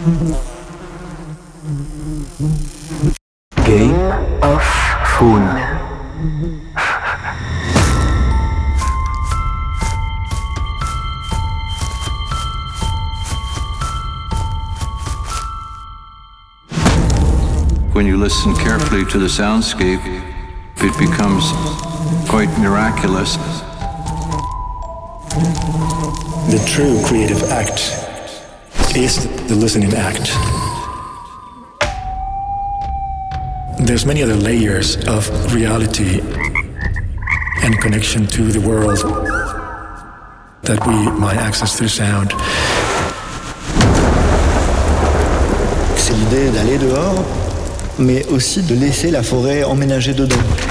Game of Phone. When you listen carefully to the soundscape, it becomes quite miraculous. The true creative act is the listening act. There's many other layers of reality and connection to the world that we might access through sound. C'est l'idée d'aller dehors, mais aussi de laisser la forêt emménager dedans.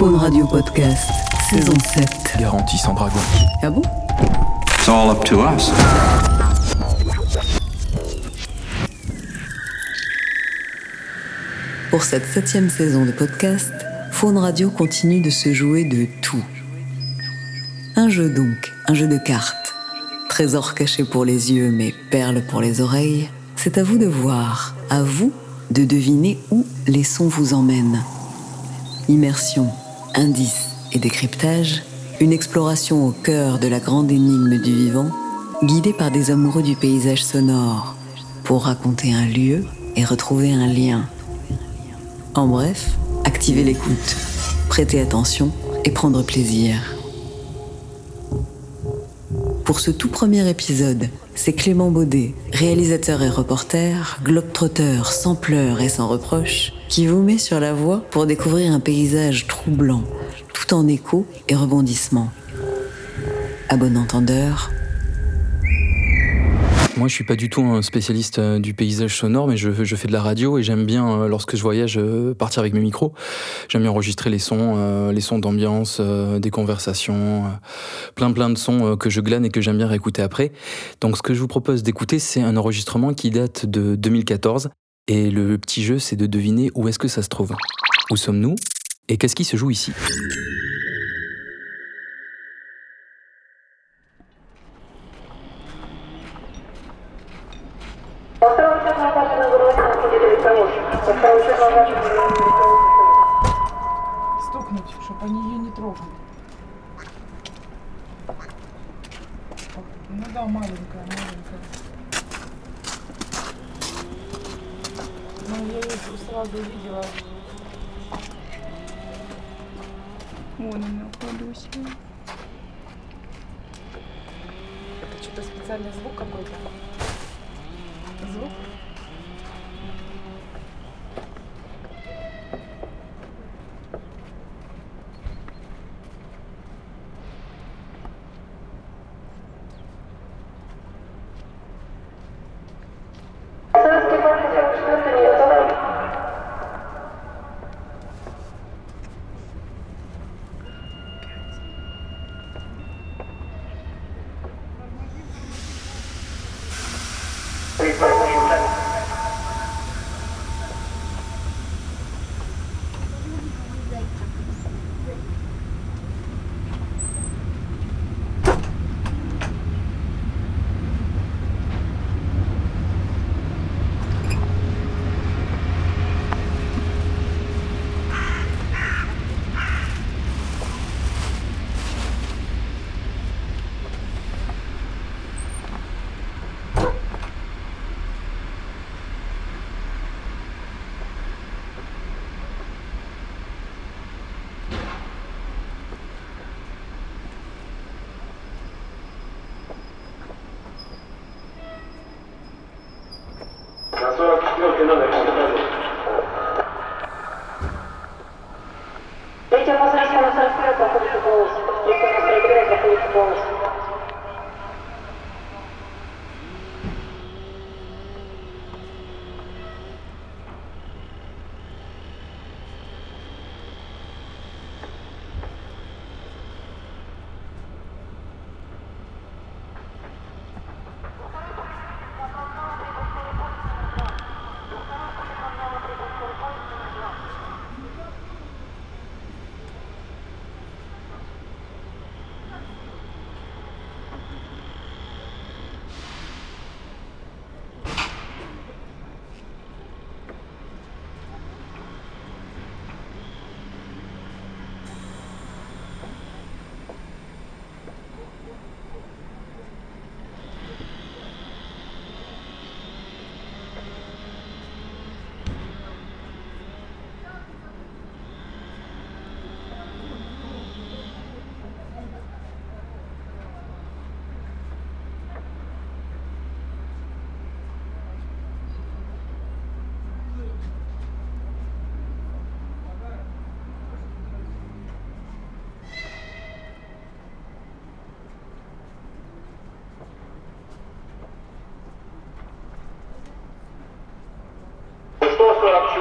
Faune Radio Podcast, saison 7. Garantie sans dragon. Ah bon? It's all up to us. Pour cette septième saison de podcast, Faune Radio continue de se jouer de tout. Un jeu donc, un jeu de cartes. Trésor caché pour les yeux, mais perles pour les oreilles. C'est à vous de voir, à vous de deviner où les sons vous emmènent. Immersion, indices et décryptage, une exploration au cœur de la grande énigme du vivant, guidée par des amoureux du paysage sonore, pour raconter un lieu et retrouver un lien. En bref, activez l'écoute, prêtez attention et prendre plaisir. Pour ce tout premier épisode, c'est Clément Baudet, réalisateur et reporter, globe-trotteur sans pleurs et sans reproches, qui vous met sur la voie pour découvrir un paysage troublant, tout en écho et rebondissement. À bon entendeur, Moi, je suis pas du tout un spécialiste euh, du paysage sonore, mais je, fais de la radio et j'aime bien, euh, lorsque je voyage, euh, partir avec mes micros. J'aime bien enregistrer les sons, les sons d'ambiance, des conversations, plein plein de sons que je glane et que j'aime bien réécouter après. Donc, ce que je vous propose d'écouter, c'est un enregistrement qui date de 2014. Et le petit jeu, c'est de deviner où est-ce que ça se trouve. Où sommes-nous Et qu'est-ce qui se joue ici? Я ее сразу увидела. Вон она, Ходуся. Это что-то специальный звук какой-то.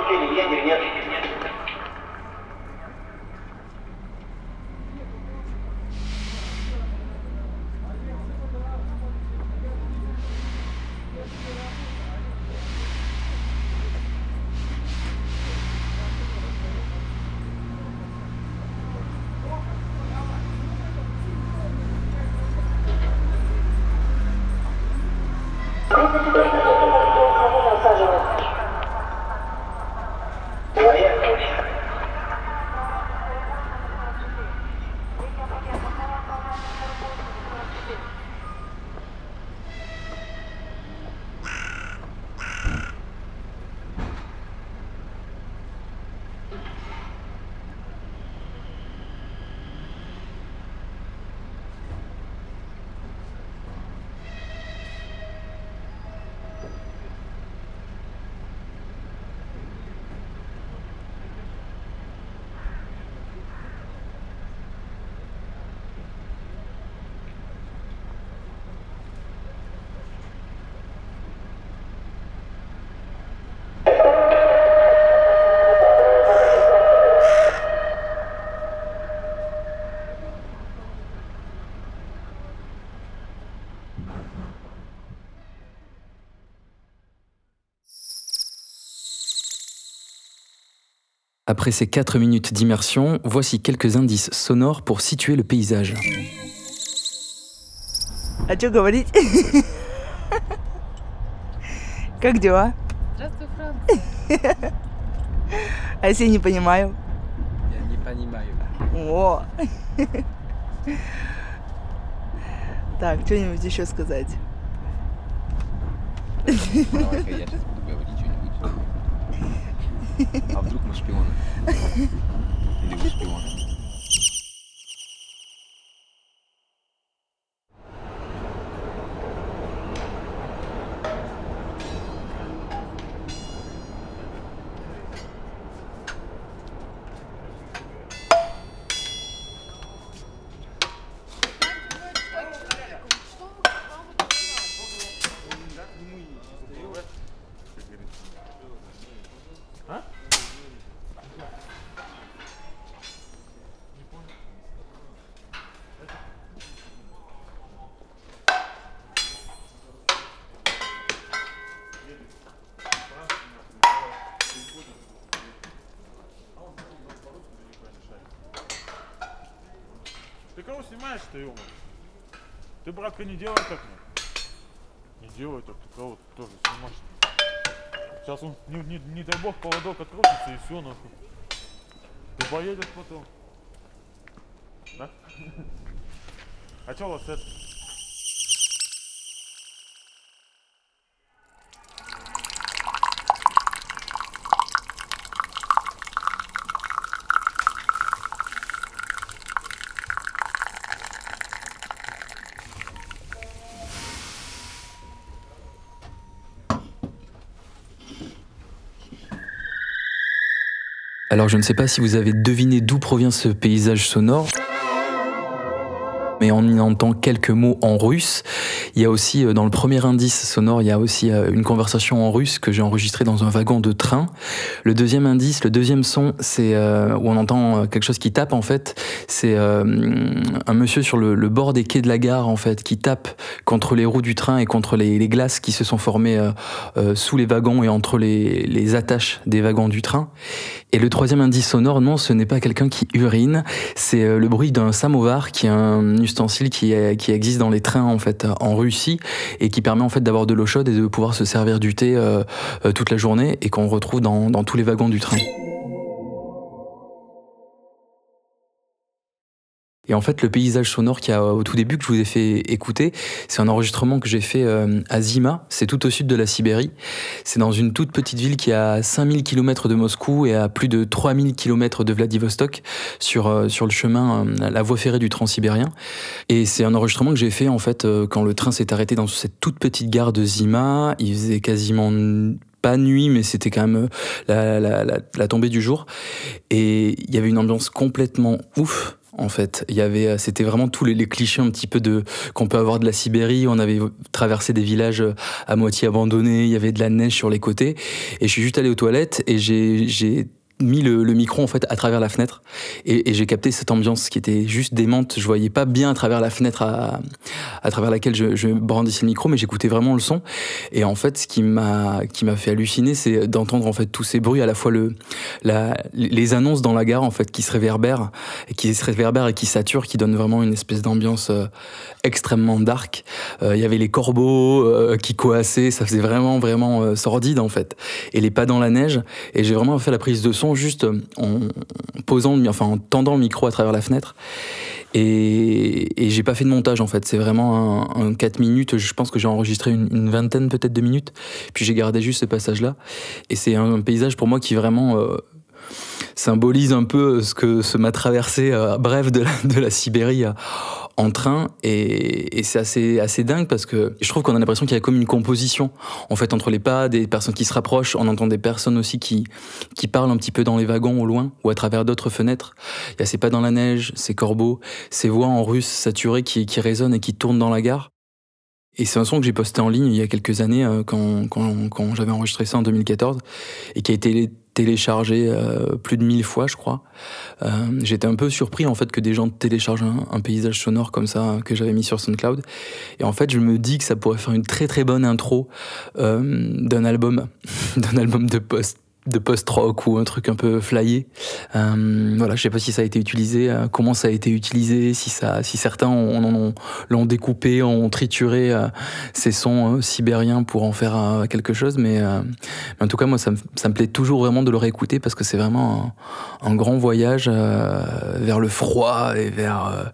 течение егерь нет. Après ces 4 minutes d'immersion, voici quelques indices sonores pour situer le paysage. А что говорить? Как дела? Здравствуй, Франц. А если не понимаю? Я не понимаю. О! Так, что-нибудь еще сказать? А вдруг мы шпионы? Или вы шпионы? Ты, ё Ты, братка, не делай так. ну. Не делай так, ты кого тоже снимаешь. Сейчас он, не, не, не дай бог, поводок открутится и все, нахуй. Ты поедешь потом. Да? А чё у вас это? Alors je ne sais pas si vous avez deviné d'où provient ce paysage sonore. Mais on y entend quelques mots en russe. Il y a aussi, euh, dans le premier indice sonore, il y a aussi euh, une conversation en russe que j'ai enregistrée dans un wagon de train. Le deuxième indice, le deuxième son, c'est euh, où on entend quelque chose qui tape en fait. C'est un monsieur sur le, bord des quais de la gare en fait qui tape contre les roues du train et contre les, glaces qui se sont formées sous les wagons et entre les, attaches des wagons du train. Et le troisième indice sonore, non, ce n'est pas quelqu'un qui urine, c'est le bruit d'un samovar, qui est un ustensile qui existe dans les trains en fait en Et qui permet en fait d'avoir de l'eau chaude et de pouvoir se servir du thé euh, euh, toute la journée et qu'on retrouve dans, dans tous les wagons du train. Et en fait, le paysage sonore qu'il y a au tout début que je vous ai fait écouter, c'est un enregistrement que j'ai fait euh, à Zima, c'est tout au sud de la Sibérie. C'est dans une toute petite ville qui est à 5000 km de Moscou et à plus de 3000 km de Vladivostok sur, euh, sur le chemin, euh, la voie ferrée du Transsibérien. Et c'est un enregistrement que j'ai fait en fait quand le train s'est arrêté dans cette toute petite gare de Zima. Il faisait quasiment pas nuit, mais c'était quand même la, la- la- la tombée du jour. Et il y avait une ambiance complètement ouf. En fait. Il y avait, euh, c'était vraiment tous les, les clichés un petit peu de qu'on peut avoir de la Sibérie. On avait traversé des villages euh, à moitié abandonnés. Il y avait de la neige sur les côtés. Et je suis juste allé aux toilettes et j'ai, j'ai mis le, micro en fait à travers la fenêtre et, j'ai capté cette ambiance qui était juste démente. Je voyais pas bien à travers la fenêtre à, à travers laquelle je, brandissais le micro, mais j'écoutais vraiment le son. Et en fait, ce qui m'a qui m'a fait halluciner, c'est d'entendre en fait tous ces bruits, à la fois le la, les annonces dans la gare en fait qui se réverbèrent et qui se réverbèrent et qui saturent, qui donnent vraiment une espèce d'ambiance euh, extrêmement dark. Euh, Il y avait les corbeaux euh, qui coassaient, ça faisait vraiment vraiment sordide en fait. Et les pas dans la neige. Et j'ai vraiment fait la prise de son juste en posant, enfin en tendant le micro à travers la fenêtre. Et, et j'ai pas fait de montage en fait. C'est vraiment un, un 4 minutes. Je pense que j'ai enregistré une, vingtaine peut-être de minutes. Puis j'ai gardé juste ce passage-là. Et c'est un, paysage pour moi qui vraiment euh, symbolise un peu ce que ce m'a traversé, euh, bref, de la, de la Sibérie euh, en train. Et, c'est assez, assez dingue parce que je trouve qu'on a l'impression qu'il y a comme une composition, en fait, entre les pas, des personnes qui se rapprochent. On entend des personnes aussi qui, qui parlent un petit peu dans les wagons au loin ou à travers d'autres fenêtres. Il y a ces pas dans la neige, ces corbeaux, ces voix en russe saturées qui, résonnent et qui tournent dans la gare. Et c'est un son que j'ai posté en ligne il y a quelques années, euh, quand, quand j'avais enregistré ça en 2014, et qui a été téléchargé euh, plus de mille fois, je crois. Euh, J'étais un peu surpris en fait que des gens téléchargent un, un paysage sonore comme ça que j'avais mis sur SoundCloud. Et en fait, je me dis que ça pourrait faire une très très bonne intro euh, d'un album, d'un album de post de post-rock ou un truc un peu flyé. Euh, voilà, je sais pas si ça a été utilisé, euh, comment ça a été utilisé, si ça, si certains l'ont découpé, ont trituré euh, ces sons euh, sibériens pour en faire quelque chose, mais, en tout cas moi ça me, plaît toujours vraiment de le réécouter parce que c'est vraiment un, grand voyage vers le froid et vers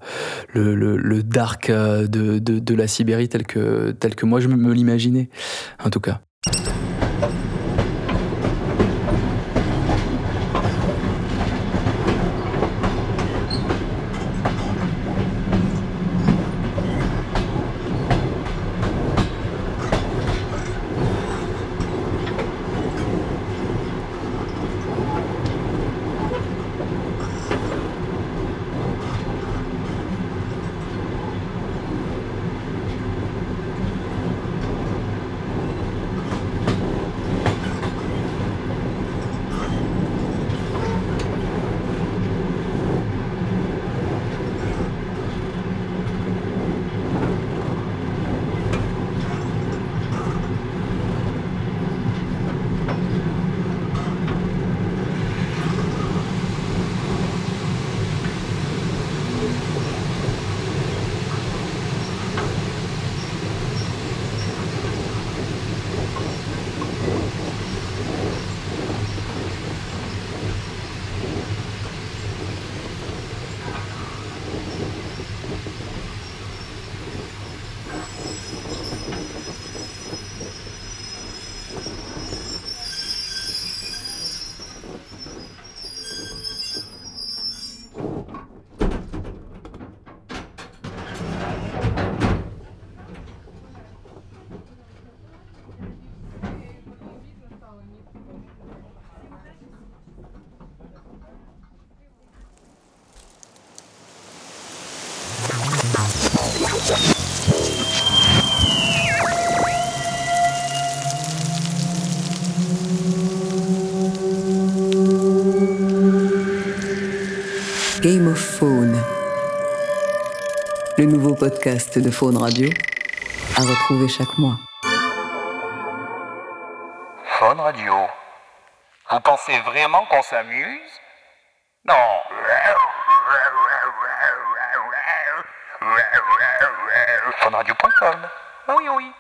le, dark de, la Sibérie tel que, que moi je me l'imaginais, en tout cas. Game of Faune, le nouveau podcast de Faune Radio, à retrouver chaque mois. Faune Radio. Vous pensez vraiment qu'on s'amuse? Non. Fauneradio.com. Oui, oui.